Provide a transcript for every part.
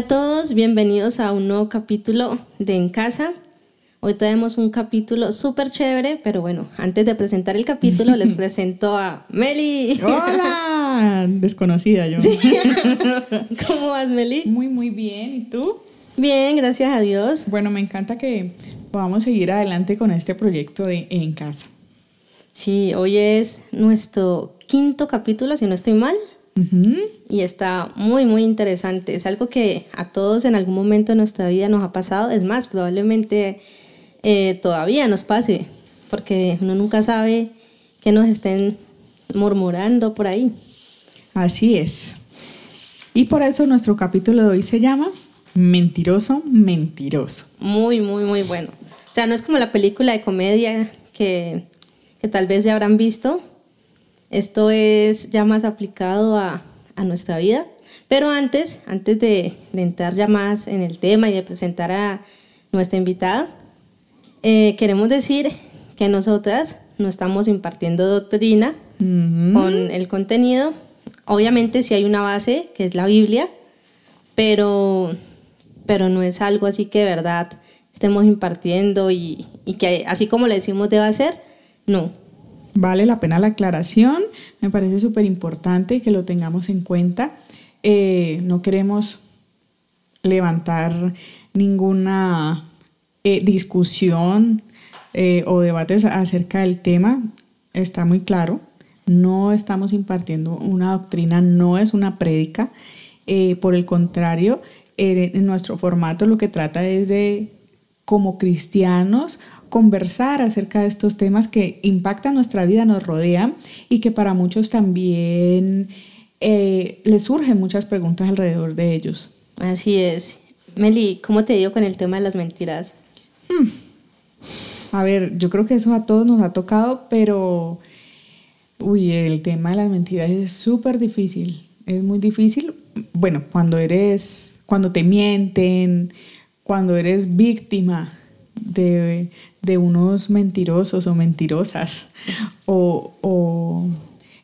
Hola a todos, bienvenidos a un nuevo capítulo de En Casa. Hoy tenemos un capítulo súper chévere, pero bueno, antes de presentar el capítulo les presento a Meli. Hola, desconocida yo. ¿Cómo vas, Meli? Muy, muy bien. ¿Y tú? Bien, gracias a Dios. Bueno, me encanta que podamos seguir adelante con este proyecto de En Casa. Sí, hoy es nuestro quinto capítulo, si no estoy mal. Y está muy, muy interesante. Es algo que a todos en algún momento de nuestra vida nos ha pasado. Es más, probablemente eh, todavía nos pase, porque uno nunca sabe que nos estén murmurando por ahí. Así es. Y por eso nuestro capítulo de hoy se llama Mentiroso, mentiroso. Muy, muy, muy bueno. O sea, no es como la película de comedia que, que tal vez ya habrán visto, esto es ya más aplicado a, nuestra vida. Pero antes, antes de, entrar ya más en el tema y de presentar a nuestra invitada, eh, queremos decir que nosotras no estamos impartiendo doctrina con el contenido. Obviamente sí hay una base, que es la Biblia, pero, pero no es algo así que de verdad estemos impartiendo y, y que así como le decimos deba ser, no. Vale la pena la aclaración, me parece súper importante que lo tengamos en cuenta. Eh, no queremos levantar ninguna eh, discusión eh, o debates acerca del tema, está muy claro. No estamos impartiendo una doctrina, no es una prédica. por el contrario, en nuestro formato lo que trata es de, como cristianos, conversar acerca de estos temas que impactan nuestra vida, nos rodean y que para muchos también eh, les surgen muchas preguntas alrededor de ellos. Así es. Meli, ¿cómo te digo con el tema de las mentiras? Hmm. A ver, yo creo que eso a todos nos ha tocado, pero uy, el tema de las mentiras es súper difícil. Es muy difícil. Bueno, cuando eres, cuando te mienten, cuando eres víctima de, de unos mentirosos o mentirosas. O,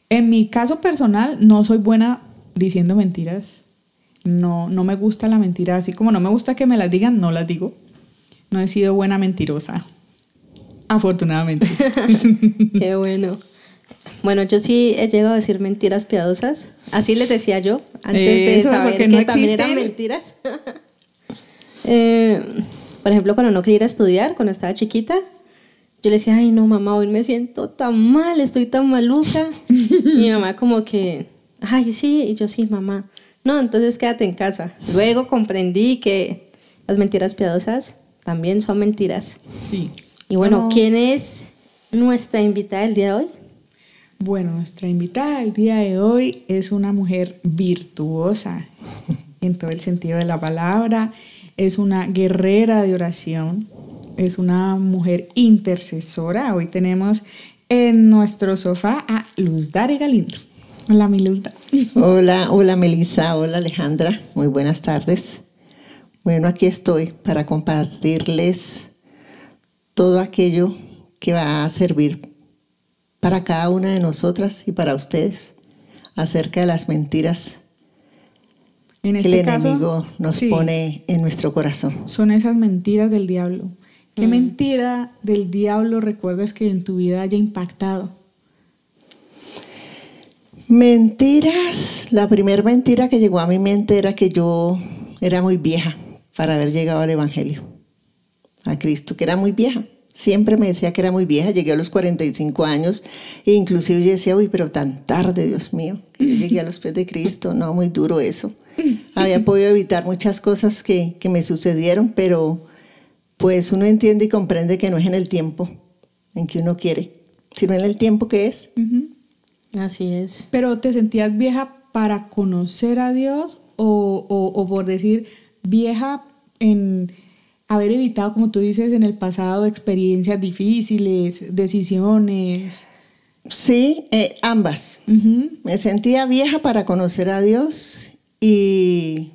en mi caso personal, no soy buena diciendo mentiras. No, no me gusta la mentira. Así como no me gusta que me las digan, no las digo. No he sido buena mentirosa. Afortunadamente. Qué bueno. Bueno, yo sí he llegado a decir mentiras piadosas. Así les decía yo, antes de saber que también eran mentiras. eh, por ejemplo, cuando no quería ir a estudiar, cuando estaba chiquita, yo le decía, ay no mamá, hoy me siento tan mal, estoy tan maluca. y mi mamá como que, ay sí, y yo sí, mamá. No, entonces quédate en casa. Luego comprendí que las mentiras piadosas también son mentiras. Sí. Y bueno, ¿quién es nuestra invitada del día de hoy? Bueno, nuestra invitada del día de hoy es una mujer virtuosa en todo el sentido de la palabra es una guerrera de oración, es una mujer intercesora. Hoy tenemos en nuestro sofá a Luz Dare Galindo. Hola, mi Luz. Hola, hola, Melissa. Hola, Alejandra. Muy buenas tardes. Bueno, aquí estoy para compartirles todo aquello que va a servir para cada una de nosotras y para ustedes acerca de las mentiras que el este enemigo nos pone en nuestro corazón. Son esas mentiras del diablo. ¿Qué mm. mentira del diablo recuerdas que en tu vida haya impactado? Mentiras. La primera mentira que llegó a mi mente era que yo era muy vieja para haber llegado al Evangelio, a Cristo, que era muy vieja. Siempre me decía que era muy vieja, llegué a los 45 años e inclusive yo decía, uy, pero tan tarde, Dios mío, llegué a los pies de Cristo, no, muy duro eso. Había podido evitar muchas cosas que, me sucedieron, pero pues uno entiende y comprende que no es en el tiempo en que uno quiere, sino en el tiempo que es. Así es. Pero ¿te sentías vieja para conocer a Dios o, o, por decir vieja en haber evitado, como tú dices, en el pasado experiencias difíciles, decisiones? Sí, eh, ambas. Me sentía vieja para conocer a Dios y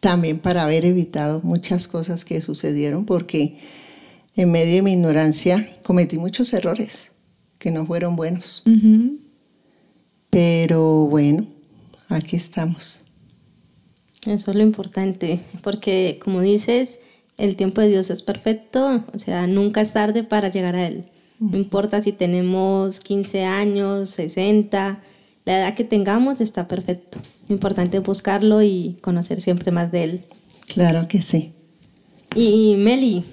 también para haber evitado muchas cosas que sucedieron porque en medio de mi ignorancia cometí muchos errores que no fueron buenos. Pero bueno, aquí estamos. Eso es lo importante, porque como dices, el tiempo de Dios es perfecto, o sea, nunca es tarde para llegar a Él. No importa si tenemos 15 años, 60, la edad que tengamos está perfecto. Lo importante es buscarlo y conocer siempre más de Él. Claro que sí. Y, Meli,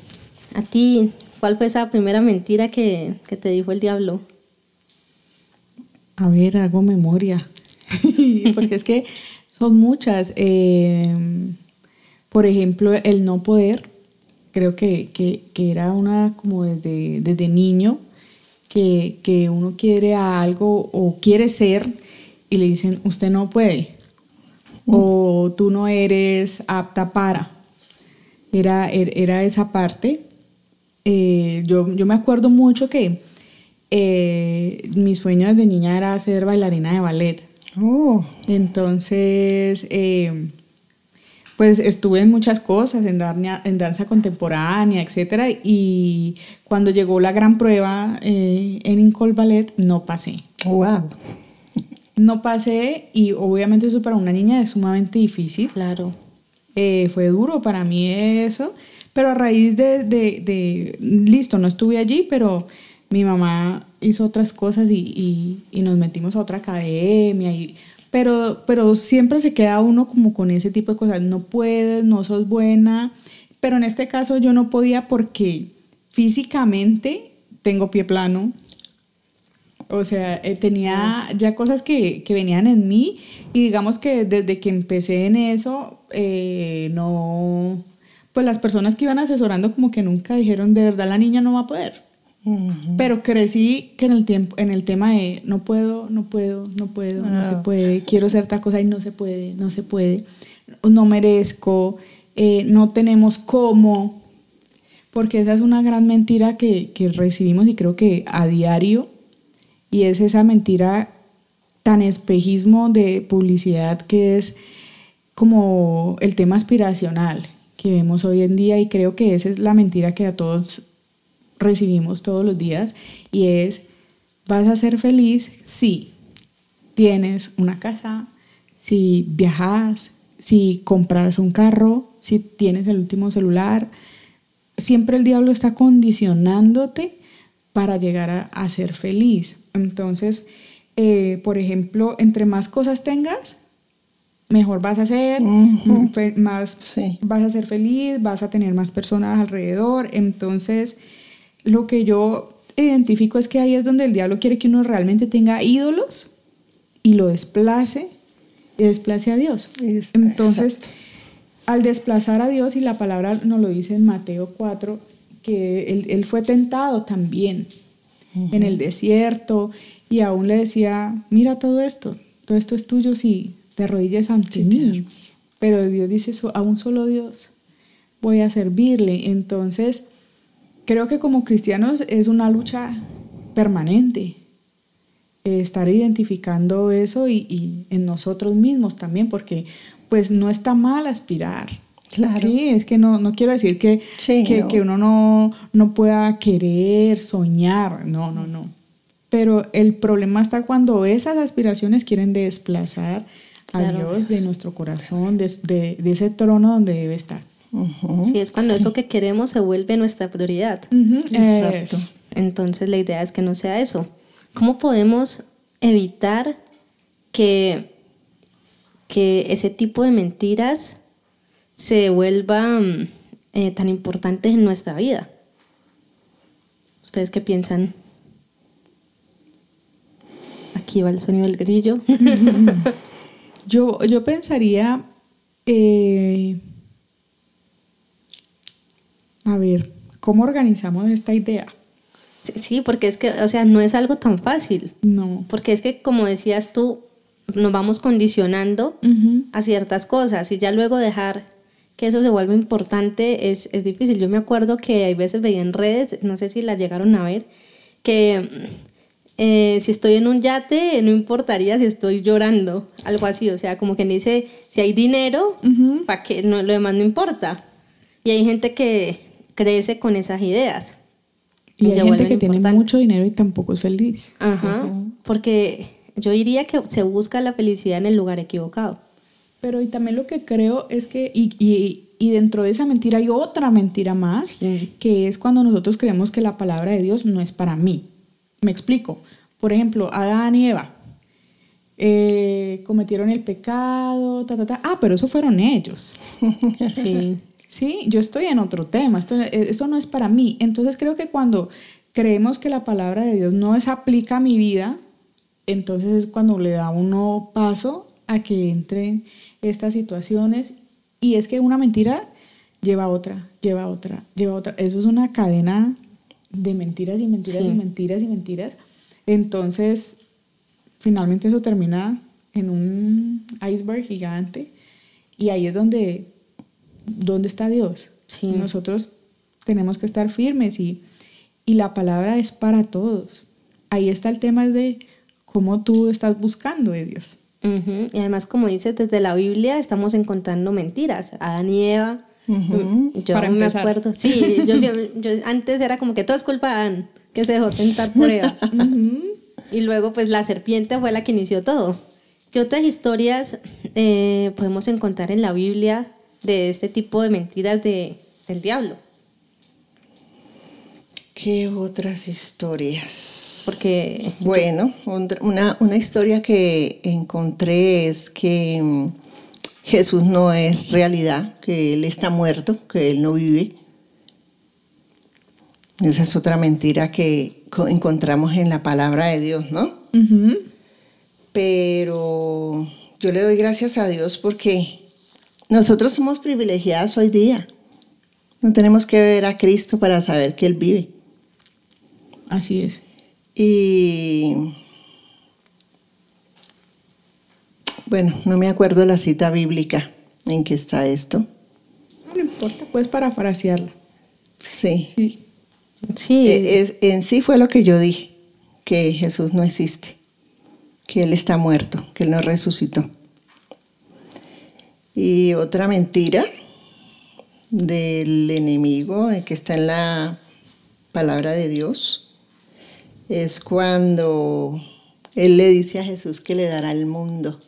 a ti, ¿cuál fue esa primera mentira que, que te dijo el diablo? A ver, hago memoria. Porque es que son muchas. Eh, por ejemplo, el no poder. Creo que, que, que era una como desde, desde niño, que, que, uno quiere algo o quiere ser y le dicen, usted no puede. O tú no eres apta para. Era, er, era esa parte. Eh, yo, yo me acuerdo mucho que eh, mi sueño desde niña era ser bailarina de ballet. Oh. Entonces, eh, pues estuve en muchas cosas, en, dar- en danza contemporánea, etcétera, y cuando llegó la gran prueba eh, en Incol Ballet, no pasé. Wow. No pasé y obviamente eso para una niña es sumamente difícil. Claro. Eh, fue duro para mí eso, pero a raíz de, de- de- listo, no estuve allí, pero mi mamá hizo otras cosas y, y- y nos metimos a otra academia, y, pero, pero siempre se queda uno como con ese tipo de cosas, no puedes, no sos buena, pero en este caso yo no podía porque físicamente tengo pie plano, o sea, eh, tenía ya cosas que, que venían en mí y digamos que desde que empecé en eso, eh, no, pues las personas que iban asesorando como que nunca dijeron, de verdad la niña no va a poder. Pero crecí que en el tiempo, en el tema de no puedo, no puedo, no puedo, no se Ah. puede, quiero hacer tal cosa y no se puede, no se puede, no merezco, eh, no tenemos cómo, porque esa es una gran mentira que, que recibimos y creo que a diario, y es esa mentira tan espejismo de publicidad que es como el tema aspiracional que vemos hoy en día y creo que esa es la mentira que a todos recibimos todos los días y es vas a ser feliz si tienes una casa, si viajas, si compras un carro, si tienes el último celular. Siempre el diablo está condicionándote para llegar a, a ser feliz. Entonces, eh, por ejemplo, entre más cosas tengas, mejor vas a ser, más Sí. vas a ser feliz, vas a tener más personas alrededor. Entonces, lo que yo identifico es que ahí es donde el diablo quiere que uno realmente tenga ídolos y lo desplace y desplace a Dios. Es- Entonces, exacto. al desplazar a Dios, y la palabra nos lo dice en Mateo 4, que él, él fue tentado también en el desierto y aún le decía, mira todo esto, todo esto es tuyo si te arrodillas ante Sí, mí. claro. Pero Dios dice, "So- a un solo Dios voy a servirle. Entonces, creo que como cristianos es una lucha permanente. eh, estar identificando eso y, y en nosotros mismos también, porque pues no está mal aspirar. Claro. Sí, es que no, no quiero decir que, Sí, que, no. que uno no, no pueda querer, soñar, no, no, no. Pero el problema está cuando esas aspiraciones quieren desplazar a Claro. Dios de nuestro corazón, de, de- de ese trono donde debe estar. Ujú. Sí, es cuando eso que queremos se vuelve nuestra prioridad. Exacto. Entonces la idea es que no sea eso. ¿Cómo podemos evitar que, que ese tipo de mentiras se vuelvan eh, tan importantes en nuestra vida? ¿Ustedes qué piensan? Aquí va el sonido del grillo. Yo, yo pensaría, eh, a ver, ¿cómo organizamos esta idea? Sí, porque es que, o sea, no es algo tan fácil. No. Porque es que, como decías tú, nos vamos condicionando a ciertas cosas y ya luego dejar que eso se vuelva importante es, es difícil. Yo me acuerdo que hay veces veía en redes, no sé si la llegaron a ver, que eh, si estoy en un yate no importaría si estoy llorando, algo así, o sea, como que dice, si hay dinero, para que no, lo demás no importa. Y hay gente que crece con esas ideas. Y, hay gente que tiene mucho dinero y tampoco es feliz. Ajá, porque yo diría que se busca la felicidad en el lugar equivocado. Pero y también lo que creo es que, y, y, y dentro de esa mentira hay otra mentira más, Sí. que es cuando nosotros creemos que la palabra de Dios no es para mí. Me explico. Por ejemplo, Adán y Eva eh, cometieron el pecado, ta, ta, ta. Ah, pero eso fueron ellos. Sí. Sí, yo estoy en otro tema, esto, eh, esto no es para mí. Entonces creo que cuando creemos que la palabra de Dios no se aplica a mi vida, entonces es cuando le da uno paso a que entren estas situaciones. Y es que una mentira lleva a otra, lleva a otra, lleva a otra. Eso es una cadena de mentiras y mentiras Sí. y mentiras y mentiras. Entonces, finalmente eso termina en un iceberg gigante y ahí es donde, ¿dónde está Dios? Sí. Nosotros tenemos que estar firmes y, y la palabra es para todos. Ahí está el tema de cómo tú estás buscando de Dios. Y además, como dice, desde la Biblia estamos encontrando mentiras. Adán y Eva. mm, Yo Para me empezar. acuerdo. Sí, yo antes era como que todo es culpa de Adán, que se dejó tentar por Eva. Y luego, pues la serpiente fue la que inició todo. ¿Qué otras historias eh, podemos encontrar en la Biblia de este tipo de mentiras de, del diablo? ¿Qué otras historias? Porque Bueno, un- una, una historia que encontré es que mm, Jesús no es realidad, que Él está muerto, que Él no vive. Esa es otra mentira que co- encontramos en la palabra de Dios, ¿no? Pero yo le doy gracias a Dios porque nosotros somos privilegiados hoy día. No tenemos que ver a Cristo para saber que Él vive. Así es. Y bueno, no me acuerdo la cita bíblica en que está esto. No importa, puedes parafrasearla. Sí. Sí. sí, Eh, es- en sí fue lo que yo dije, que Jesús no existe, que Él está muerto, que Él no resucitó. Y otra mentira del enemigo que está en la palabra de Dios es cuando Él le dice a Jesús que le dará el mundo.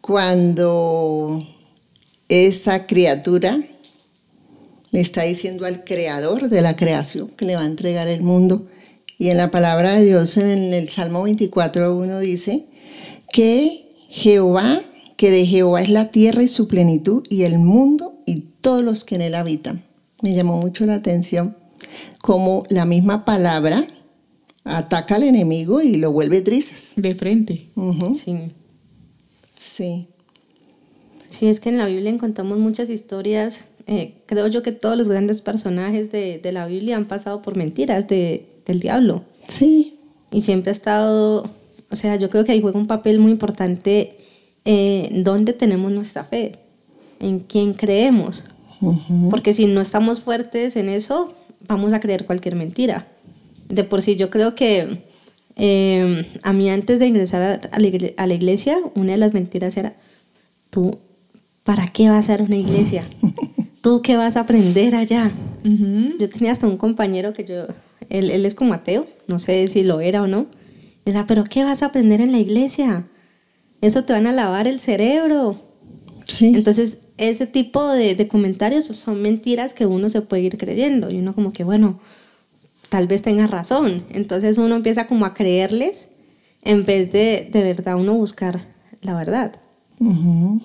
Cuando esa criatura le está diciendo al creador de la creación que le va a entregar el mundo. Y en la palabra de Dios, en el Salmo 24.1 dice que Jehová, que de Jehová es la tierra y su plenitud, y el mundo y todos los que en él habitan. Me llamó mucho la atención como la misma palabra ataca al enemigo y lo vuelve trizas. De frente. Sí. Sí. Sí, es que en la Biblia encontramos muchas historias. eh, creo yo que todos los grandes personajes de, de la Biblia han pasado por mentiras de, del diablo. Sí. Y siempre ha estado, o sea, yo creo que ahí juega un papel muy importante eh, dónde tenemos nuestra fe, en quién creemos. Ujú. Porque si no estamos fuertes en eso, vamos a creer cualquier mentira. De por sí, yo creo que eh, a mí antes de ingresar a, la a la iglesia, una de las mentiras era, tú, ¿para qué vas a a una iglesia? ¿Tú qué vas a aprender allá? Ujú. Yo tenía hasta un compañero que yo, él, él es como ateo, no sé si lo era o no. Era, pero ¿qué vas a aprender en la iglesia? Eso te van a lavar el cerebro. Sí. Entonces, ese tipo de, de comentarios son mentiras que uno se puede ir creyendo. Y uno como que, bueno, tal vez tenga razón. Entonces uno empieza como a creerles en vez de de verdad uno buscar la verdad.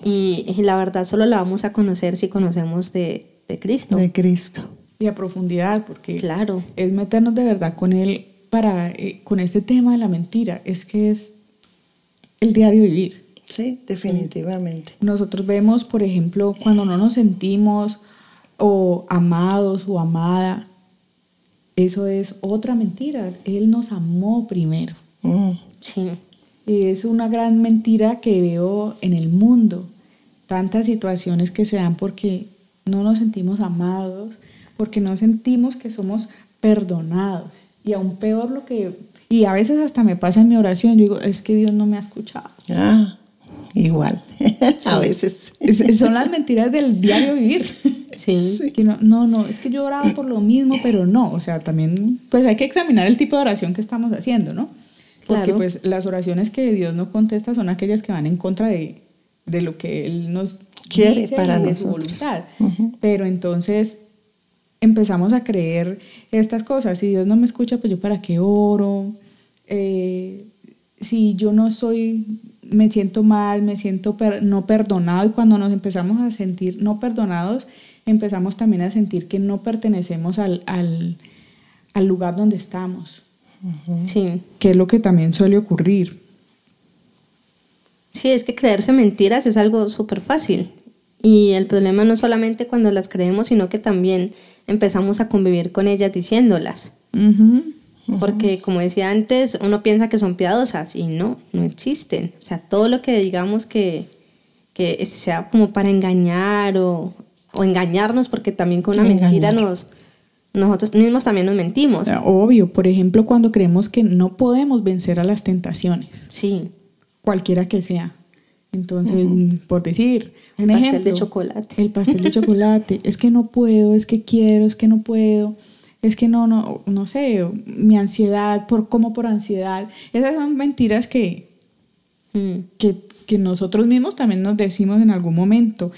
Y la verdad solo la vamos a conocer si conocemos de, de Cristo. De Cristo. Y a profundidad, porque Claro. es meternos de verdad con él para eh, con este tema de la mentira. Es que es el diario vivir. Sí, definitivamente. Nosotros vemos, por ejemplo, cuando no nos sentimos o amados o amada, eso es otra mentira. Él nos amó primero. Mm. Sí. Y es una gran mentira que veo en el mundo. Tantas situaciones que se dan porque no nos sentimos amados, porque no sentimos que somos perdonados. Y aún peor lo que... Y a veces hasta me pasa en mi oración, yo digo, es que Dios no me ha escuchado. Ah, igual. A veces. Es- son las mentiras del diario vivir. Sí. Que no, no, no, es que yo oraba por lo mismo, pero no. O sea, también, pues hay que examinar el tipo de oración que estamos haciendo, ¿no? Porque Claro. pues las oraciones que Dios no contesta son aquellas que van en contra de, de lo que Él nos Quiere dice para y de su nosotros. voluntad. Pero entonces empezamos a creer estas cosas. Si Dios no me escucha, pues yo para qué oro. Eh, si yo no soy, me siento mal, me siento per- no perdonado y cuando nos empezamos a sentir no perdonados, empezamos también a sentir que no pertenecemos al, al, al lugar donde estamos, Sí. que es lo que también suele ocurrir. Sí, es que creerse mentiras es algo súper fácil. Y el problema no solamente cuando las creemos, sino que también empezamos a convivir con ellas diciéndolas. Porque como decía antes, uno piensa que son piadosas y no, no existen. O sea, todo lo que digamos que, que sea como para engañar o, o engañarnos, porque también con una mentira nos, nosotros mismos también nos mentimos. Obvio, por ejemplo, cuando creemos que no podemos vencer a las tentaciones, Sí, cualquiera que sea. Entonces, por decir, El un pastel ejemplo, de chocolate. El pastel de chocolate. es que no puedo, es que quiero, es que no puedo. Es que no, no, no sé, mi ansiedad, por como por ansiedad. Esas son mentiras que, Mm, que, que nosotros mismos también nos decimos en algún momento.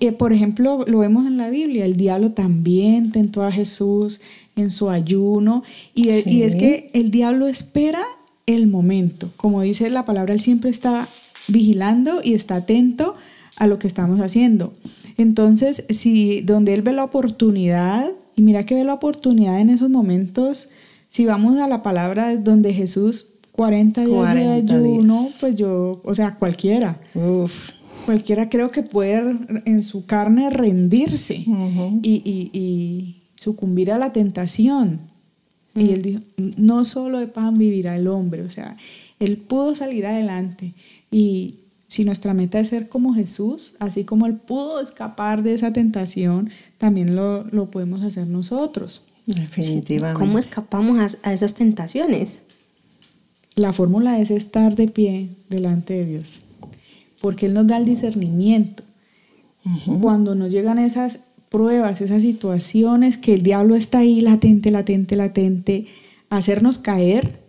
Eh, por ejemplo, lo vemos en la Biblia, el diablo también tentó a Jesús en su ayuno y, y es que el diablo espera el momento. Como dice la palabra, él siempre está vigilando y está atento a lo que estamos haciendo. Entonces, si donde él ve la oportunidad, y mira que ve la oportunidad en esos momentos, si vamos a la palabra donde Jesús 40 días 40 de ayuno, días. pues yo, o sea, cualquiera, Uf. cualquiera creo que puede en su carne rendirse Ujú. y, y- y sucumbir a la tentación. Y él dijo, no solo de pan vivirá el hombre, o sea, él pudo salir adelante. Y si nuestra meta es ser como Jesús, así como él pudo escapar de esa tentación, también lo, lo podemos hacer nosotros. Definitivamente. ¿Cómo escapamos a, a esas tentaciones? La fórmula es estar de pie delante de Dios, porque Él nos da el discernimiento. Cuando nos llegan esas pruebas, esas situaciones, que el diablo está ahí latente, latente, latente, hacernos caer,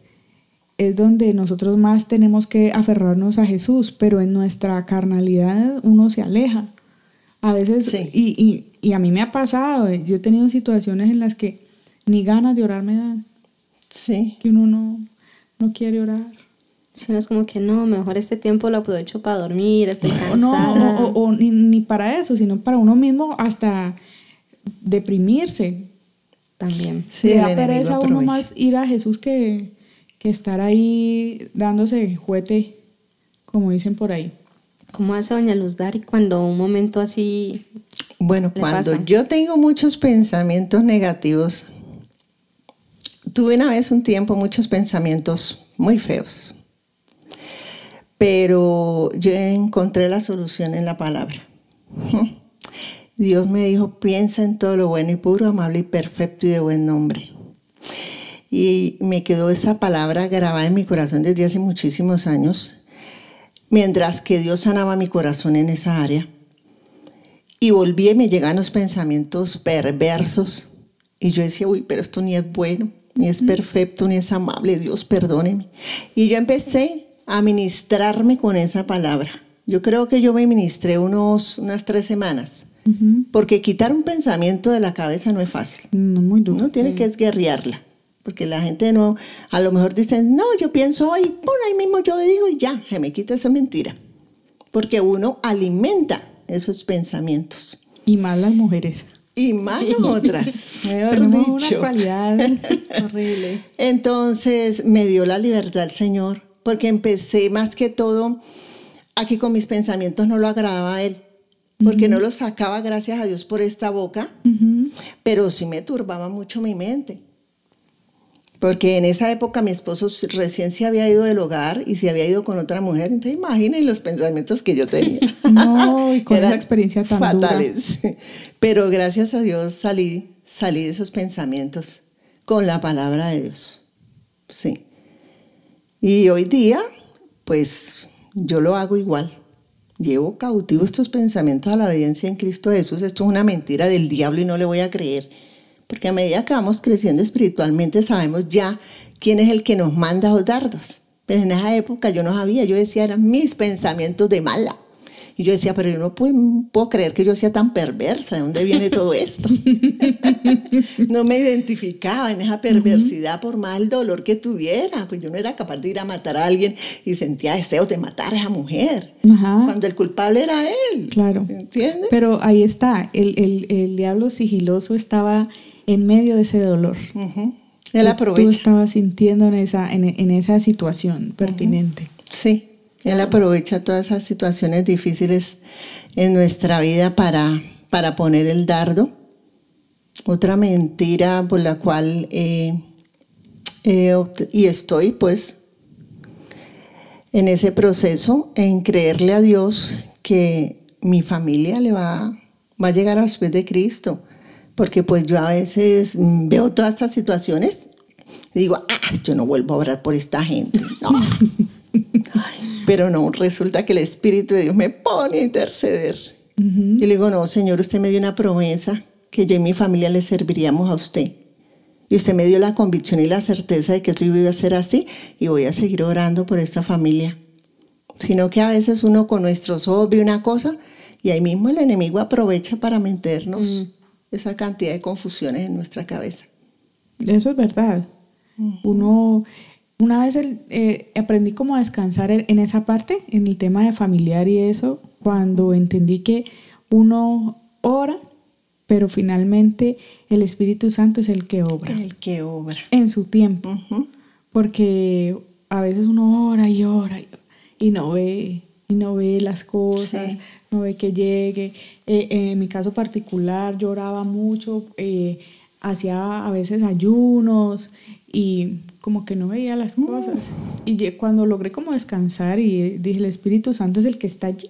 es donde nosotros más tenemos que aferrarnos a Jesús, pero en nuestra carnalidad uno se aleja. A veces, Sí. y, y- y a mí me ha pasado, eh, yo he tenido situaciones en las que ni ganas de orar me dan, Sí. que uno no, no quiere orar. Si no es como que no, mejor este tiempo lo aprovecho para dormir, estoy cansada. no, o, o- o ni, ni para eso, sino para uno mismo hasta deprimirse. También. Sí, Le da pereza a uno más ir a Jesús que, que estar ahí dándose juguete, como dicen por ahí. ¿Cómo hace Doña Luz Dari cuando un momento así... Bueno, Le cuando pasa. yo tengo muchos pensamientos negativos, tuve una vez un tiempo muchos pensamientos muy feos, pero yo encontré la solución en la palabra. Dios me dijo, piensa en todo lo bueno y puro, amable y perfecto y de buen nombre. Y me quedó esa palabra grabada en mi corazón desde hace muchísimos años, mientras que Dios sanaba mi corazón en esa área. Y volví y me llegan los pensamientos perversos. Y yo decía, uy, pero esto ni es bueno, ni es perfecto, ni es amable, Dios perdóneme. Y yo empecé a ministrarme con esa palabra. Yo creo que yo me ministré unos, unas tres semanas, porque quitar un pensamiento de la cabeza no es fácil. No, muy duro. Uno tiene que esguerriarla, porque la gente no, a lo mejor dicen, no, yo pienso hoy, pon ahí mismo yo digo y ya, se me quita esa mentira. Porque uno alimenta esos pensamientos. Y más las mujeres. Y más otras, mejor Tenemos una cualidad. Horrible. Entonces me dio la libertad el Señor, porque empecé más que todo, aquí con mis pensamientos no lo agradaba a Él, porque no los sacaba, gracias a Dios, por esta boca, pero sí me turbaba mucho mi mente. Porque en esa época mi esposo recién se había ido del hogar y se había ido con otra mujer. Entonces imaginen los pensamientos que yo tenía. No, y con Eran esa experiencia tan dura. fatales. Pero gracias a Dios salí, salí de esos pensamientos con la palabra de Dios. Sí. Y hoy día, pues yo lo hago igual. Llevo cautivo estos pensamientos a la obediencia en Cristo Jesús. Esto es una mentira del diablo y no le voy a creer. Porque a medida que vamos creciendo espiritualmente sabemos ya quién es el que nos manda los dardos. Pero en esa época yo no sabía, yo decía eran mis pensamientos de mala. Y yo decía, pero yo no puedo, puedo creer que yo sea tan perversa. ¿De dónde viene todo esto? no me identificaba en esa perversidad por más el dolor que tuviera. Pues yo no era capaz de ir a matar a alguien y sentía deseos de matar a esa mujer. Ajá. Cuando el culpable era él. Claro. ¿Entiendes? Pero ahí está, el, el- el diablo sigiloso estaba en medio de ese dolor. Que Él Tú aprovecha. estabas sintiendo en esa, en, en esa situación pertinente. Sí, Él aprovecha todas esas situaciones difíciles en nuestra vida para, para poner el dardo. Otra mentira por la cual eh, y estoy pues en ese proceso, en creerle a Dios que mi familia le va, va a llegar a los pies de Cristo. Porque pues yo a veces mm, veo todas estas situaciones y digo, ah, yo no vuelvo a orar por esta gente. No. Pero no, resulta que el Espíritu de Dios me pone a interceder. Y le digo, no, Señor, usted me dio una promesa que yo y mi familia le serviríamos a usted. Y usted me dio la convicción y la certeza de que esto iba a ser así y voy a seguir orando por esta familia. Sino que a veces uno con nuestros ojos ve una cosa y ahí mismo el enemigo aprovecha para meternos esa cantidad de confusiones en nuestra cabeza. Eso es verdad. Uno, una vez el- eh, aprendí como a descansar en, en esa parte, en el tema de familiar y eso, cuando entendí que uno ora, pero finalmente el Espíritu Santo es el que obra El que obra. en su tiempo. Porque a veces uno ora y ora y, y no ve, y no ve las cosas, Sí. no ve que llegue. Eh, eh, en mi caso particular, yo oraba mucho, eh, hacía a veces ayunos y como que no veía las cosas. Y cuando logré como descansar y dije, el Espíritu Santo es el que está allí.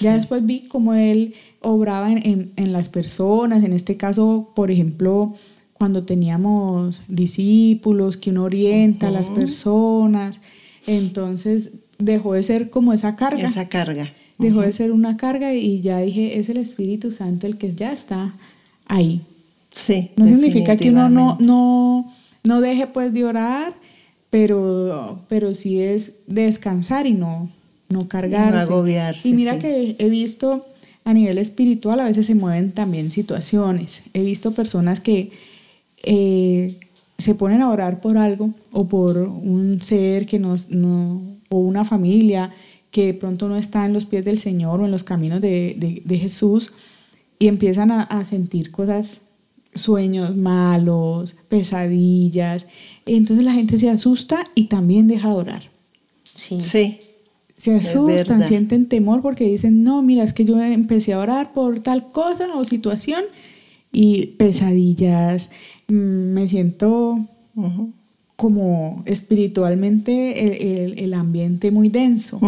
Ya después vi cómo él obraba en, en- en las personas, en este caso, por ejemplo, cuando teníamos discípulos, que uno orienta a las personas, entonces dejó de ser como esa carga, Esa carga. dejó de ser una carga y ya dije, es el Espíritu Santo el que ya está ahí. Sí. No significa que uno no, no, no deje pues de orar, pero, pero sí es descansar y no, no cargarse. agobiarse, Y mira sí. que he visto a nivel espiritual a veces se mueven también situaciones. He visto personas que eh, se ponen a orar por algo o por un ser que no, o una familia que de pronto no está en los pies del Señor o en los caminos de, de- de Jesús y empiezan a, a sentir cosas, sueños malos, pesadillas. Entonces la gente se asusta y también deja de orar. Sí. Sí. Se asustan, sienten temor porque dicen, no, mira, es que yo empecé a orar por tal cosa o situación y pesadillas, mm, me siento Ujú. Como espiritualmente el, el- el ambiente muy denso.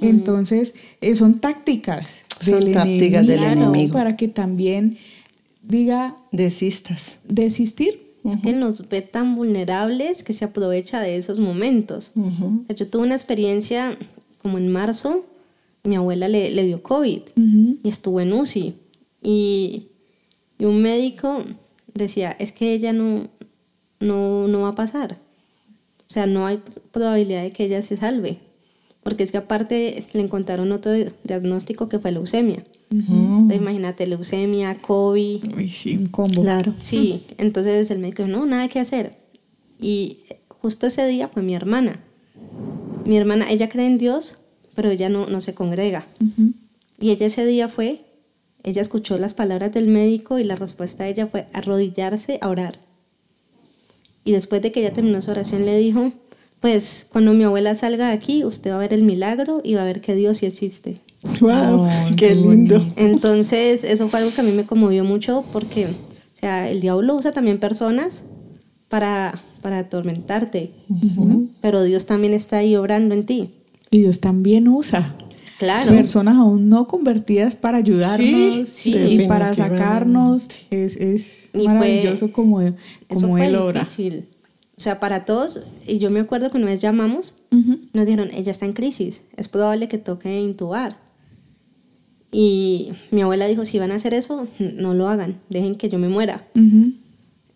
Entonces, eh, son tácticas Son del tácticas del enemigo enemigo. para que también diga Desistas. desistir. Es que nos ve tan vulnerables que se aprovecha de esos momentos. Ujú. O sea, yo tuve una experiencia como en marzo, mi abuela le, le dio COVID y estuvo en UCI. Y, y un médico decía, es que ella no, no, no va a pasar. O sea, no hay probabilidad de que ella se salve. Porque es que aparte le encontraron otro diagnóstico que fue leucemia. Entonces, imagínate, leucemia, COVID. Uy, sí, un combo. Claro. Sí, entonces el médico dijo, no, nada que hacer. Y justo ese día fue mi hermana. Mi hermana, ella cree en Dios, pero ella no, no se congrega. Ujú. Y ella ese día fue, ella escuchó las palabras del médico y la respuesta de ella fue arrodillarse a orar. Y después de que ella terminó su oración le dijo, pues cuando mi abuela salga de aquí, usted va a ver el milagro y va a ver que Dios sí existe. Wow, qué lindo. Entonces, eso fue algo que a mí me conmovió mucho porque, o sea, el diablo usa también personas para, para atormentarte, pero Dios también está ahí obrando en ti. Y Dios también usa Claro. personas aún no convertidas para ayudarnos Sí, sí. y para Definitivamente. sacarnos. Es, es fue- maravilloso como, Eso como fue Él obra. difícil. O sea, para todos, y yo me acuerdo que una vez llamamos, Ujú. nos dijeron, ella está en crisis, es probable que toque intubar. Y mi abuela dijo, si van a hacer eso, no lo hagan, dejen que yo me muera.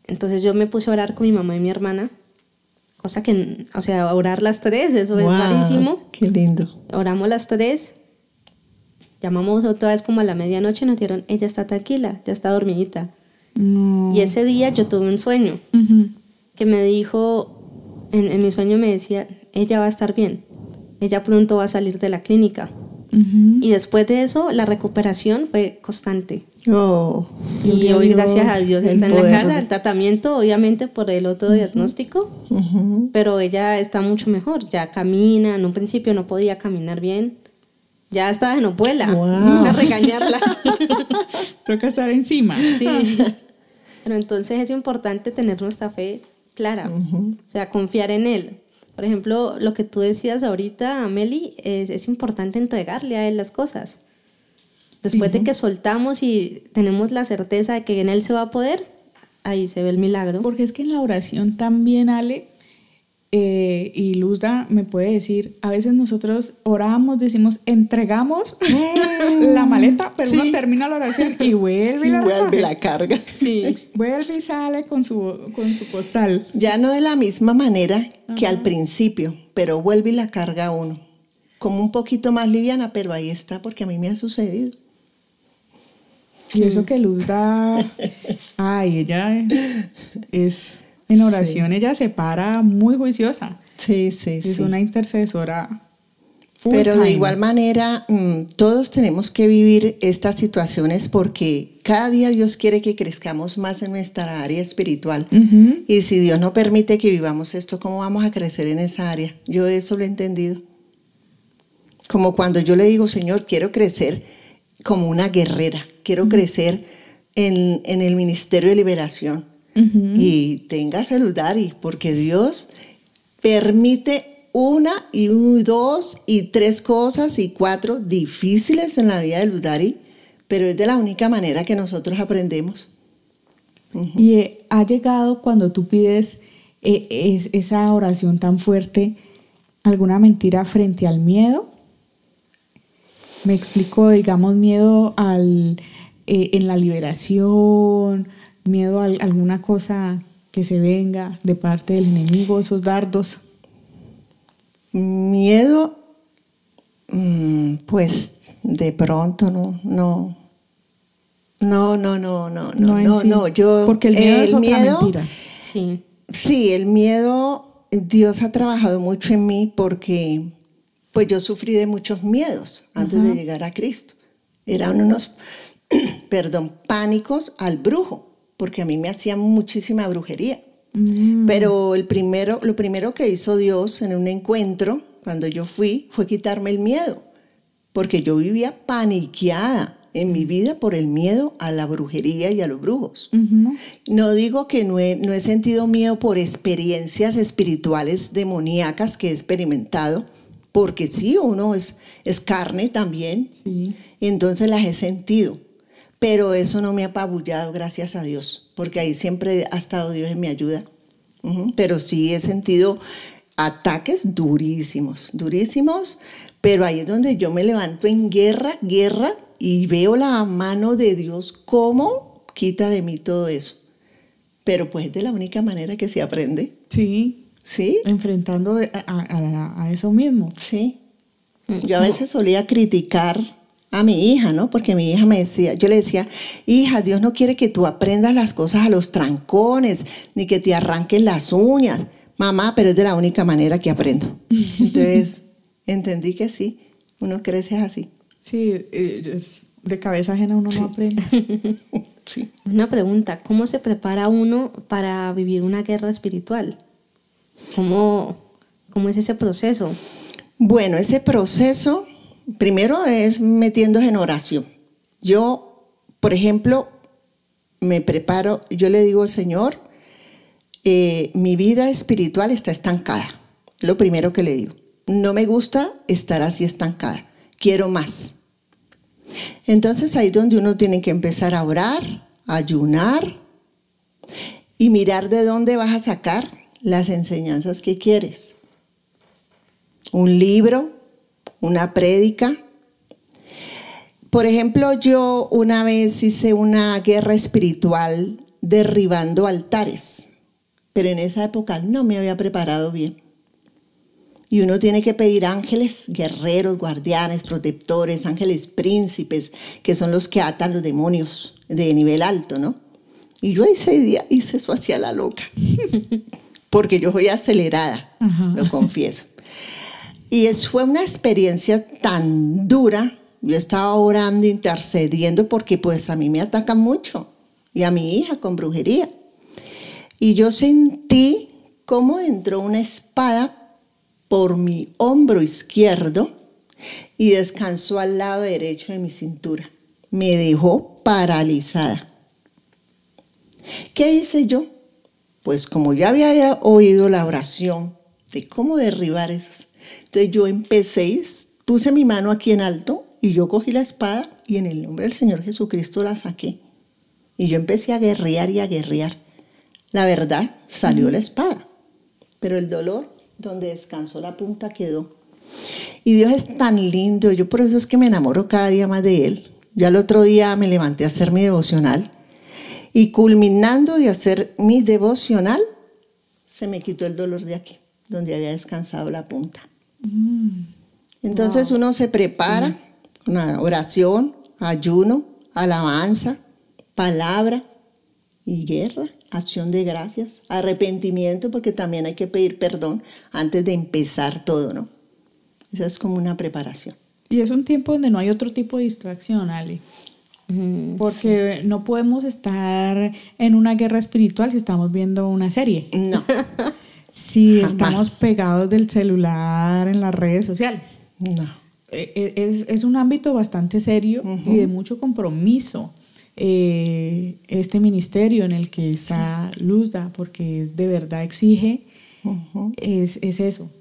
Entonces yo me puse a orar con mi mamá y mi hermana, cosa que, o sea, orar las tres, eso es Wow, rarísimo. Qué lindo. Oramos las tres Llamamos otra vez como a la medianoche nos dieron, ella está tranquila, ya está dormidita. No. Y ese día yo tuve un sueño que me dijo, en, en mi sueño me decía, ella va a estar bien, ella pronto va a salir de la clínica. Ujú. Y después de eso, la recuperación fue constante. Oh, Y hoy, gracias a Dios, está en la casa, el tratamiento, obviamente por el otro diagnóstico, pero ella está mucho mejor, ya camina, en un principio no podía caminar bien, ya estaba en vuela, Wow. regañarla. Toca estar encima. Sí. Pero entonces es importante tener nuestra fe clara, o sea, confiar en Él. Por ejemplo, lo que tú decías ahorita, Meli, es, es importante entregarle a Él las cosas. Después de que soltamos y tenemos la certeza de que en Él se va a poder, ahí se ve el milagro. Porque es que en la oración también, Ale, eh, y Luzda me puede decir, a veces nosotros oramos, decimos, entregamos la maleta, pero uno termina la oración y vuelve y Y la vuelve recoge. la carga. Sí. Vuelve y sale con su, con su costal. Ya no de la misma manera que al principio, pero vuelve y la carga uno. Como un poquito más liviana, pero ahí está, porque a mí me ha sucedido. Y eso que Luzda, ay, ella es, en oración, ella se para muy juiciosa. Sí, sí, Es sí. una intercesora. full Pero de igual manera, mm, todos tenemos que vivir estas situaciones porque cada día Dios quiere que crezcamos más en nuestra área espiritual. Y si Dios no permite que vivamos esto, ¿cómo vamos a crecer en esa área? Yo eso lo he entendido. Como cuando yo le digo, Señor, quiero crecer como una guerrera, quiero crecer en, en el ministerio de liberación. Y tenga saludari, porque Dios permite una y un- dos y tres cosas y cuatro difíciles en la vida de Ludari, pero es de la única manera que nosotros aprendemos. Y eh, ha llegado cuando tú pides eh, es- esa oración tan fuerte, alguna mentira frente al miedo. Me explico, digamos, miedo al, eh, en la liberación, miedo a alguna cosa que se venga de parte del enemigo, esos dardos. Miedo, mm, pues de pronto no, no, no, no, no, no, no, no, sí. no, yo Porque el miedo es otra miedo- mentira. Sí. Sí, el miedo, Dios ha trabajado mucho en mí porque pues yo sufrí de muchos miedos antes de llegar a Cristo. Eran unos, perdón, pánicos al brujo, porque a mí me hacían muchísima brujería. Mm. Pero el primero, lo primero que hizo Dios en un encuentro, cuando yo fui, fue quitarme el miedo, porque yo vivía paniqueada en mi vida por el miedo a la brujería y a los brujos. No digo que no he, no he sentido miedo por experiencias espirituales demoníacas que he experimentado, porque sí, uno es, es carne también, Sí. entonces las he sentido, pero eso no me ha apabullado, gracias a Dios, porque ahí siempre ha estado Dios en mi ayuda. Pero sí he sentido ataques durísimos, durísimos, pero ahí es donde yo me levanto en guerra, guerra, y veo la mano de Dios cómo quita de mí todo eso. Pero pues es de la única manera que se aprende, Sí, ¿sí? enfrentando a, a- a- a eso mismo. Sí. Yo a veces solía criticar a mi hija, ¿no? Porque mi hija me decía, yo le decía, hija, Dios no quiere que tú aprendas las cosas a los trancones, ni que te arranques las uñas. Mamá, pero es de la única manera que aprendo. Entonces, entendí que sí, uno crece así. Sí, eh, es- de cabeza ajena uno no aprende. Sí. Una pregunta, ¿cómo se prepara uno para vivir una guerra espiritual? ¿Cómo, cómo es ese proceso? Bueno, ese proceso primero es metiéndose en oración. Yo, por ejemplo, me preparo, yo le digo Señor, eh, mi vida espiritual está estancada. Lo primero que le digo. No me gusta estar así estancada. Quiero más. Entonces ahí es donde uno tiene que empezar a orar, ayunar y mirar de dónde vas a sacar las enseñanzas que quieres un libro, una prédica. Por ejemplo, yo una vez hice una guerra espiritual derribando altares, pero en esa época no me había preparado bien. Y uno tiene que pedir ángeles, guerreros, guardianes, protectores, ángeles príncipes, que son los que atan los demonios de nivel alto, ¿no? Y yo ese día hice eso hacia la loca, porque yo soy acelerada, Ajá. lo confieso. Y es, fue una experiencia tan dura. Yo estaba orando, intercediendo, porque pues a mí me atacan mucho, y a mi hija con brujería. Y yo sentí cómo entró una espada por mi hombro izquierdo y descansó al lado derecho de mi cintura. Me dejó paralizada. ¿Qué hice yo? Pues como ya había oído la oración de cómo derribar esos, entonces yo empecé, puse mi mano aquí en alto y yo cogí la espada y en el nombre del Señor Jesucristo la saqué. Y yo empecé a guerrear y a guerrear. La verdad, salió la espada, pero el dolor donde descansó la punta quedó. Y Dios es tan lindo, yo por eso es que me enamoro cada día más de Él. Ya el otro día me levanté a hacer mi devocional y culminando de hacer mi devocional, se me quitó el dolor de aquí, donde había descansado la punta. Entonces uno se prepara, una oración, ayuno, alabanza, palabra y guerra, acción de gracias, arrepentimiento, porque también hay que pedir perdón antes de empezar todo, ¿no? Esa es como una preparación. Y es un tiempo donde no hay otro tipo de distracción, Ali. Porque no podemos estar en una guerra espiritual si estamos viendo una serie. No, Si Jamás. estamos pegados del celular en las redes sociales. no. Eh, eh, Es, es un ámbito bastante serio y de mucho compromiso eh, este ministerio en el que está Luzda, porque de verdad exige, es, es eso,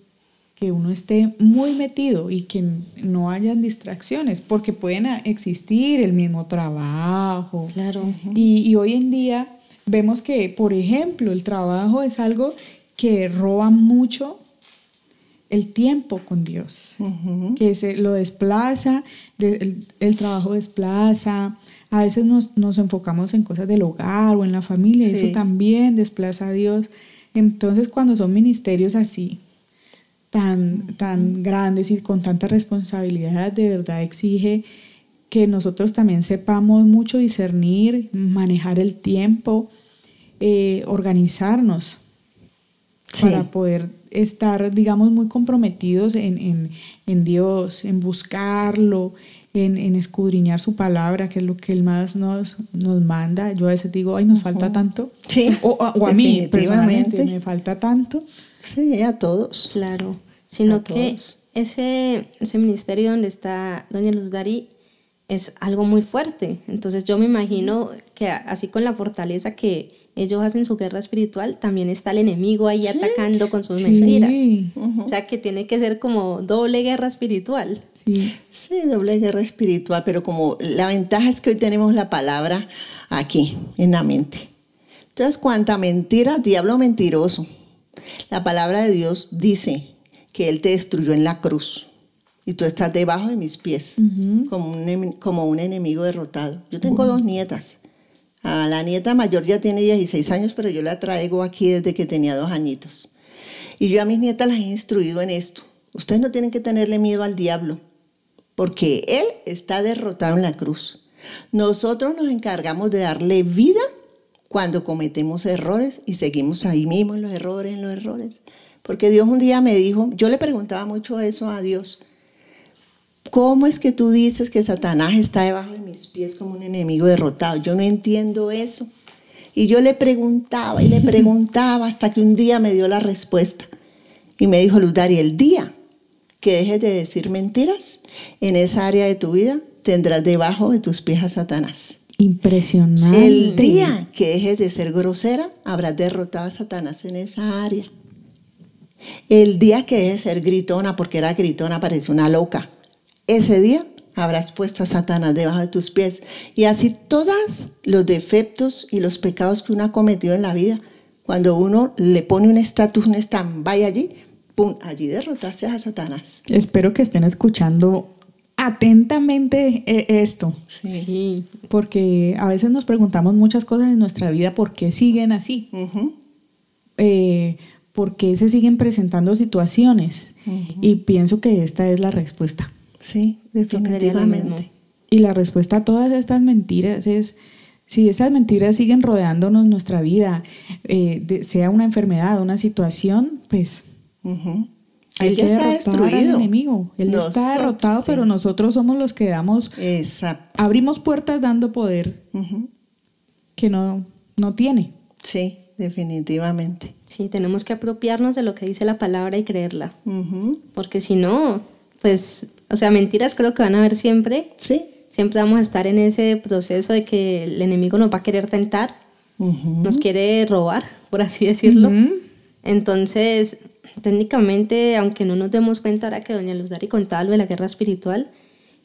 que uno esté muy metido y que no hayan distracciones, porque pueden existir el mismo trabajo. Claro. Y, y hoy en día vemos que, por ejemplo, el trabajo es algo que roba mucho el tiempo con Dios, que se lo desplaza, de- el, el trabajo desplaza. A veces nos, nos enfocamos en cosas del hogar o en la familia, y Sí. eso también desplaza a Dios. Entonces, cuando son ministerios así, tan, tan grandes y con tanta responsabilidad, de verdad exige que nosotros también sepamos mucho discernir, manejar el tiempo, eh, organizarnos Sí. para poder estar, digamos, muy comprometidos en, en- en Dios, en buscarlo, en, en escudriñar su palabra, que es lo que Él más nos, nos manda. Yo a veces digo, ay, nos falta tanto. Sí, O, o a mí, personalmente, me falta tanto. Sí, a todos. Claro, sino A que todos. ese, ese ministerio donde está Doña Luz Dari es algo muy fuerte. Entonces yo me imagino que así con la fortaleza que ellos hacen su guerra espiritual, también está el enemigo ahí atacando con sus mentiras. O sea que tiene que ser como doble guerra espiritual. sí. Sí, doble guerra espiritual, pero como la ventaja es que hoy tenemos la palabra aquí, en la mente. Entonces, cuanta mentira, diablo mentiroso. La palabra de Dios dice que Él te destruyó en la cruz y tú estás debajo de mis pies, como, un, ene- como un enemigo derrotado. Yo tengo dos nietas. Ah, la nieta mayor ya tiene 16 años, pero yo la traigo aquí desde que tenía dos añitos. Y yo a mis nietas las he instruido en esto. Ustedes no tienen que tenerle miedo al diablo, porque Él está derrotado en la cruz. Nosotros nos encargamos de darle vida cuando cometemos errores y seguimos ahí mismo en los errores, en los errores. Porque Dios un día me dijo, yo le preguntaba mucho eso a Dios, ¿cómo es que tú dices que Satanás está debajo de mis pies como un enemigo derrotado? Yo no entiendo eso. Y yo le preguntaba y le preguntaba hasta que un día me dio la respuesta. Y me dijo, Luz el día que dejes de decir mentiras, en esa área de tu vida tendrás debajo de tus pies a Satanás. Impresionante. El día que dejes de ser grosera, habrás derrotado a Satanás en esa área. El día que dejes de ser gritona, porque era gritona, parecía una loca, ese día habrás puesto a Satanás debajo de tus pies. Y así todos los defectos y los pecados que uno ha cometido en la vida, cuando uno le pone un estatus, un stand-by allí, pum, allí derrotaste a Satanás. Espero que estén escuchando atentamente eh, esto. Sí. Porque a veces nos preguntamos muchas cosas en nuestra vida por qué siguen así. Ujú. Eh, ¿por qué se siguen presentando situaciones? Y pienso que esta es la respuesta. Sí, definitivamente. Y la respuesta a todas estas mentiras es, si esas mentiras siguen rodeándonos nuestra vida, eh, de- sea una enfermedad, una situación, pues Él que ya está al destruido. enemigo. Él está Nosotros, derrotado, sí. pero nosotros somos los que damos, Exacto. abrimos puertas dando poder que no, no tiene. Sí, definitivamente. Sí, tenemos que apropiarnos de lo que dice la palabra y creerla. Porque si no, pues, o sea, mentiras creo que van a haber siempre. Sí. Siempre vamos a estar en ese proceso de que el enemigo nos va a querer tentar, nos quiere robar, por así decirlo. Entonces, técnicamente, aunque no nos demos cuenta ahora que doña Luz Dari contaba lo de la guerra espiritual,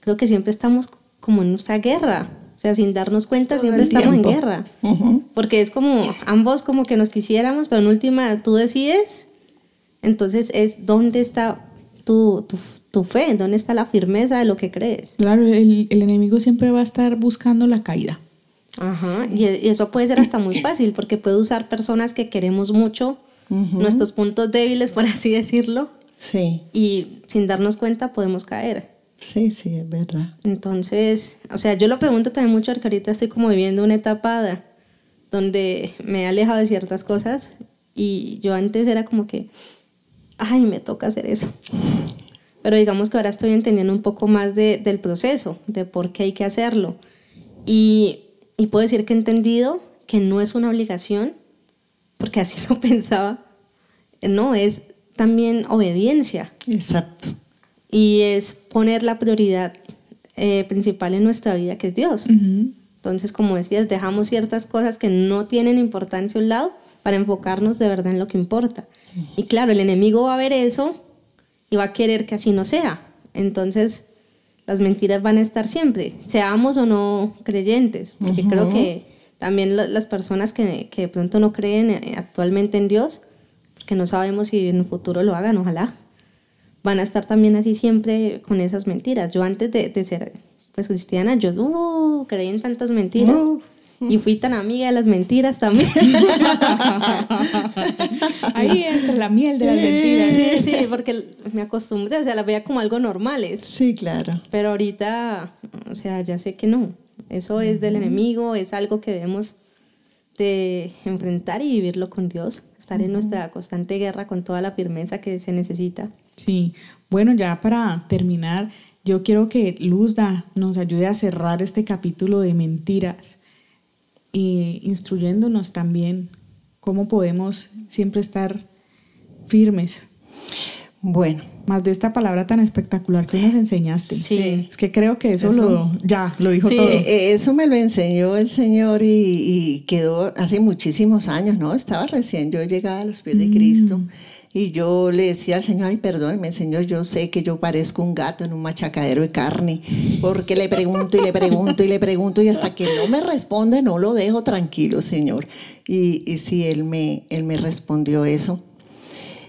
creo que siempre estamos como en nuestra guerra. O sea, sin darnos cuenta, Todo siempre estamos tiempo. en guerra. Ujú. Porque es como ambos como que nos quisiéramos, pero en última tú decides. Entonces es dónde está tu, tu, tu fe, dónde está la firmeza de lo que crees. Claro, el, el enemigo siempre va a estar buscando la caída. Ajá. Y, y eso puede ser hasta muy fácil porque puede usar personas que queremos mucho, nuestros puntos débiles, por así decirlo, Sí, y sin darnos cuenta podemos caer. sí, sí, es verdad. Entonces, o sea, yo lo pregunto también mucho porque ahorita estoy como viviendo una etapa de- donde me he alejado de ciertas cosas y yo antes era como que, ay, me toca hacer eso. Pero digamos que ahora estoy entendiendo un poco más de- del proceso, de por qué hay que hacerlo. Y, y puedo decir que he entendido que no es una obligación, porque así lo pensaba, no, es también obediencia Exacto. y es poner la prioridad eh, principal en nuestra vida, que es Dios. Entonces, como decías, dejamos ciertas cosas que no tienen importancia a un lado para enfocarnos de verdad en lo que importa. Y claro, el enemigo va a ver eso y va a querer que así no sea. Entonces, las mentiras van a estar siempre, seamos o no creyentes, porque creo que también la- las personas que, que de pronto no creen eh, actualmente en Dios, porque no sabemos si en un futuro lo hagan, ojalá, van a estar también así siempre con esas mentiras. Yo antes de, de ser pues cristiana, yo uh, creí en tantas mentiras Uh. y fui tan amiga de las mentiras también. Ahí entra la miel de las mentiras. sí, sí, porque me acostumbré, o sea, las veía como algo normales. Sí, claro. Pero ahorita, o sea, ya sé que no. Eso es del enemigo, es algo que debemos de enfrentar y vivirlo con Dios, estar en nuestra constante guerra con toda la firmeza que se necesita. Sí, bueno, ya para terminar, yo quiero que Luzda nos ayude a cerrar este capítulo de mentiras y instruyéndonos también cómo podemos siempre estar firmes. Bueno, Más de esta palabra tan espectacular que nos enseñaste. Sí. Es que creo que eso, Eso. lo ya lo dijo sí, todo. eh, eso me lo enseñó el Señor y, y quedó hace muchísimos años, ¿no? Estaba recién yo llegada a los pies de Cristo. Y yo le decía al Señor, ay, perdóneme, Señor, yo sé que yo parezco un gato en un machacadero de carne, porque le pregunto y le pregunto y le pregunto y hasta que no me responde no lo dejo tranquilo, Señor. Y, y sí, él me, él me respondió eso.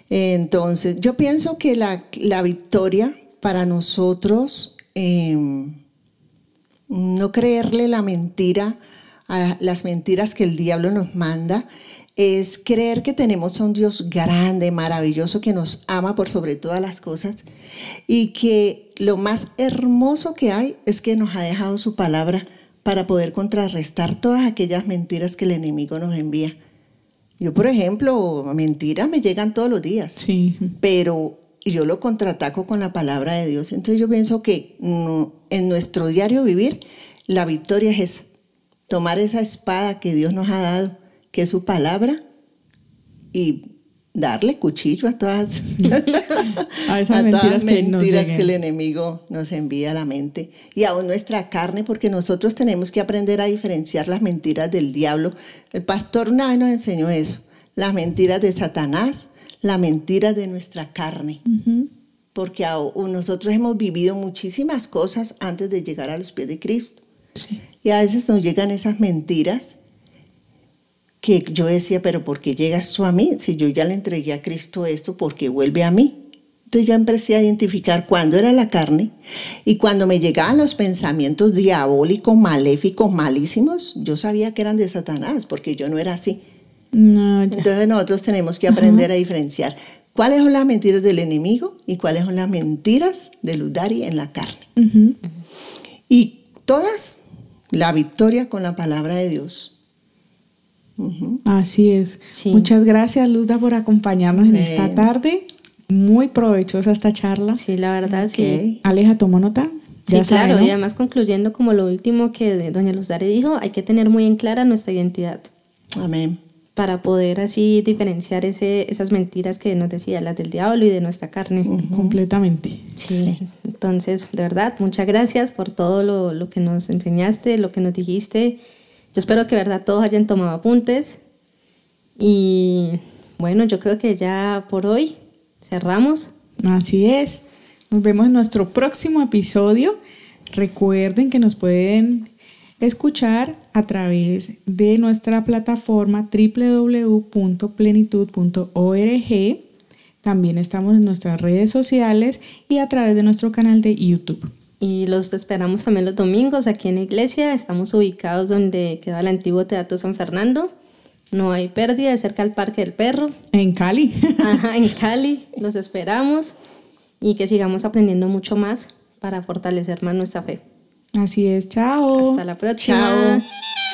Entonces, yo pienso que la, la victoria para nosotros, eh, no creerle la mentira, a las mentiras que el diablo nos manda, es creer que tenemos a un Dios grande, maravilloso, que nos ama por sobre todas las cosas y que lo más hermoso que hay es que nos ha dejado su palabra para poder contrarrestar todas aquellas mentiras que el enemigo nos envía. Yo, por ejemplo, mentiras me llegan todos los días Sí. pero yo lo contraataco con la palabra de Dios. Entonces yo pienso que no, en nuestro diario vivir, la victoria es esa, tomar esa espada que Dios nos ha dado, que es su palabra, y darle cuchillo a todas, A esas a mentiras todas que mentiras el enemigo nos envía a la mente y aún nuestra carne, porque nosotros tenemos que aprender a diferenciar las mentiras del diablo. El pastor una vez nos enseñó eso, las mentiras de Satanás, las mentiras de nuestra carne, Ujú. porque aún nosotros hemos vivido muchísimas cosas antes de llegar a los pies de Cristo. Y a veces nos llegan esas mentiras que yo decía, pero ¿por qué llegas tú a mí? Si yo ya le entregué a Cristo esto, ¿por qué vuelve a mí? Entonces yo empecé a identificar cuándo era la carne y cuando me llegaban los pensamientos diabólicos, maléficos, malísimos, yo sabía que eran de Satanás, porque yo no era así. No. Entonces nosotros tenemos que aprender a diferenciar cuáles son las mentiras del enemigo y cuáles son las mentiras de Ludari en la carne. Y todas, la victoria con la palabra de Dios. Así es. Sí. Muchas gracias, Luzda, por acompañarnos en esta tarde. Muy provechosa esta charla. Sí, la verdad, sí. Ok. Aleja, ¿tomó nota? Sí, Ya sabe, claro, ¿no? y además concluyendo como lo último que doña Luz Dare dijo, hay que tener muy en clara nuestra identidad Amén. para poder así diferenciar ese, esas mentiras que nos decía, las del diablo y de nuestra carne. Completamente. Sí, entonces, de verdad, muchas gracias por todo lo, lo que nos enseñaste, lo que nos dijiste. Yo espero que, verdad, todos hayan tomado apuntes. Y bueno, yo creo que ya por hoy cerramos. Así es. Nos vemos en nuestro próximo episodio. Recuerden que nos pueden escuchar a través de nuestra plataforma www.plenitud.org. También estamos en nuestras redes sociales y a través de nuestro canal de YouTube. Y los esperamos también los domingos aquí en la iglesia. Estamos ubicados donde queda el antiguo Teatro San Fernando. No hay pérdida, de cerca al Parque del Perro. En Cali. Ajá, en Cali. Los esperamos y que sigamos aprendiendo mucho más para fortalecer más nuestra fe. Así es. Chao. Hasta la próxima. Chao.